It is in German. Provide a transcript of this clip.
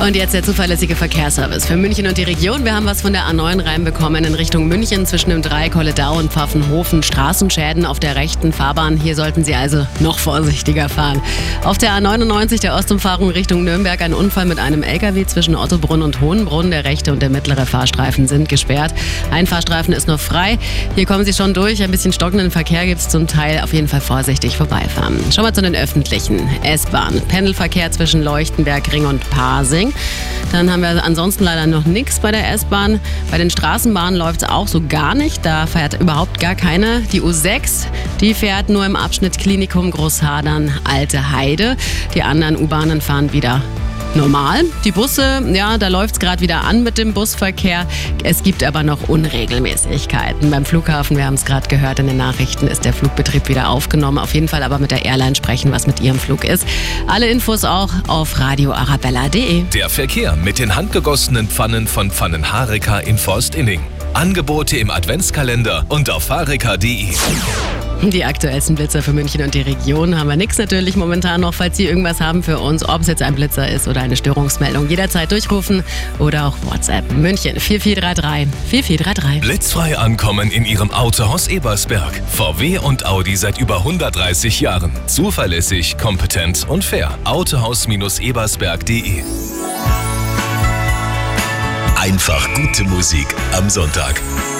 Und jetzt der zuverlässige Verkehrsservice für München und die Region. Wir haben was von der A9 reinbekommen in Richtung München zwischen dem Dreieck Holledau und Pfaffenhofen. Straßenschäden auf der rechten Fahrbahn. Hier sollten Sie also noch vorsichtiger fahren. Auf der A99 der Ostumfahrung Richtung Nürnberg ein Unfall mit einem LKW zwischen Ottobrunn und Hohenbrunn. Der rechte und der mittlere Fahrstreifen sind gesperrt. Ein Fahrstreifen ist noch frei. Hier kommen Sie schon durch. Ein bisschen stockenden Verkehr gibt es zum Teil. Auf jeden Fall vorsichtig vorbeifahren. Schauen wir zu den öffentlichen. S-Bahn. Pendelverkehr zwischen Leuchtenberg, Ring und Pasing. Dann haben wir ansonsten leider noch nichts bei der S-Bahn. Bei den Straßenbahnen läuft es auch so gar nicht. Da fährt überhaupt gar keine. Die U6, die fährt nur im Abschnitt Klinikum Großhadern Alte Heide. Die anderen U-Bahnen fahren wieder normal. Die Busse, ja, da läuft es gerade wieder an mit dem Busverkehr. Es gibt aber noch Unregelmäßigkeiten. Beim Flughafen, wir haben es gerade gehört in den Nachrichten, ist der Flugbetrieb wieder aufgenommen. Auf jeden Fall aber mit der Airline sprechen, was mit ihrem Flug ist. Alle Infos auch auf radioarabella.de. Der Verkehr mit den handgegossenen Pfannen von Pfannenhareka in Forstinning. Angebote im Adventskalender und auf hareka.de. Die aktuellsten Blitzer für München und die Region haben wir nichts natürlich momentan noch. Falls Sie irgendwas haben für uns, ob es jetzt ein Blitzer ist oder eine Störungsmeldung, jederzeit durchrufen oder auch WhatsApp. München 4433 4433. Blitzfrei ankommen in Ihrem Autohaus Ebersberg. VW und Audi seit über 130 Jahren. Zuverlässig, kompetent und fair. Autohaus-ebersberg.de Einfach gute Musik am Sonntag.